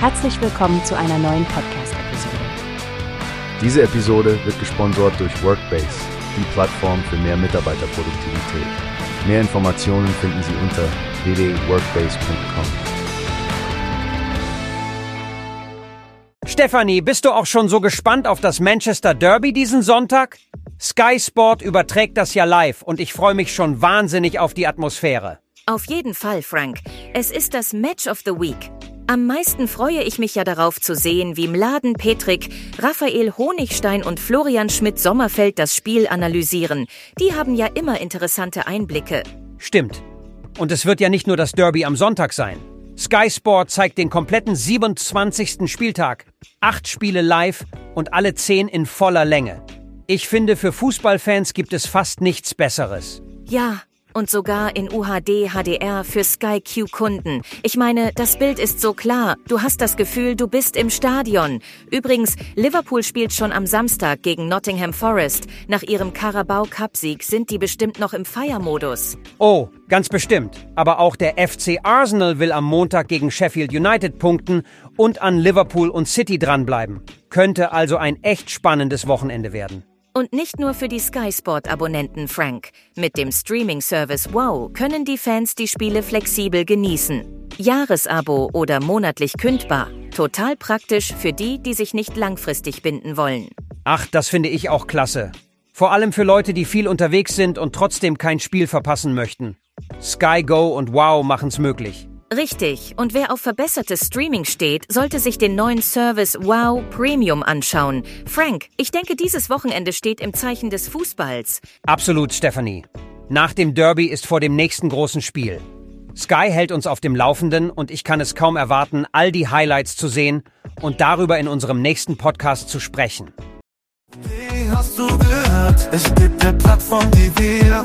Herzlich willkommen zu einer neuen Podcast-Episode. Diese Episode wird gesponsert durch Workbase, die Plattform für mehr Mitarbeiterproduktivität. Mehr Informationen finden Sie unter www.workbase.com. Stefanie, bist du auch schon so gespannt auf das Manchester Derby diesen Sonntag? Sky Sport überträgt das ja live und ich freue mich schon wahnsinnig auf die Atmosphäre. Auf jeden Fall, Frank. Es ist das Match of the Week. Am meisten freue ich mich ja darauf zu sehen, wie Mladen Petrik, Raphael Honigstein und Florian Schmidt-Sommerfeld das Spiel analysieren. Die haben ja immer interessante Einblicke. Stimmt. Und es wird ja nicht nur das Derby am Sonntag sein. Sky Sport zeigt den kompletten 27. Spieltag. Acht Spiele live und alle zehn in voller Länge. Ich finde, für Fußballfans gibt es fast nichts Besseres. Ja, und sogar in UHD HDR für Sky Q Kunden. Ich meine, das Bild ist so klar. Du hast das Gefühl, du bist im Stadion. Übrigens, Liverpool spielt schon am Samstag gegen Nottingham Forest. Nach ihrem Carabao Cup Sieg sind die bestimmt noch im Feiermodus. Oh, ganz bestimmt. Aber auch der FC Arsenal will am Montag gegen Sheffield United punkten und an Liverpool und City dranbleiben. Könnte also ein echt spannendes Wochenende werden. Und nicht nur für die Sky Sport-Abonnenten, Frank. Mit dem Streaming-Service Wow können die Fans die Spiele flexibel genießen. Jahresabo oder monatlich kündbar. Total praktisch für die, die sich nicht langfristig binden wollen. Ach, das finde ich auch klasse. Vor allem für Leute, die viel unterwegs sind und trotzdem kein Spiel verpassen möchten. Sky Go und Wow machen's möglich. Richtig. Und wer auf verbessertes Streaming steht, sollte sich den neuen Service Wow Premium anschauen. Frank, ich denke, dieses Wochenende steht im Zeichen des Fußballs. Absolut, Stephanie. Nach dem Derby ist vor dem nächsten großen Spiel. Sky hält uns auf dem Laufenden und ich kann es kaum erwarten, all die Highlights zu sehen und darüber in unserem nächsten Podcast zu sprechen. Wie hast du gehört? Es gibt eine Plattform, die wir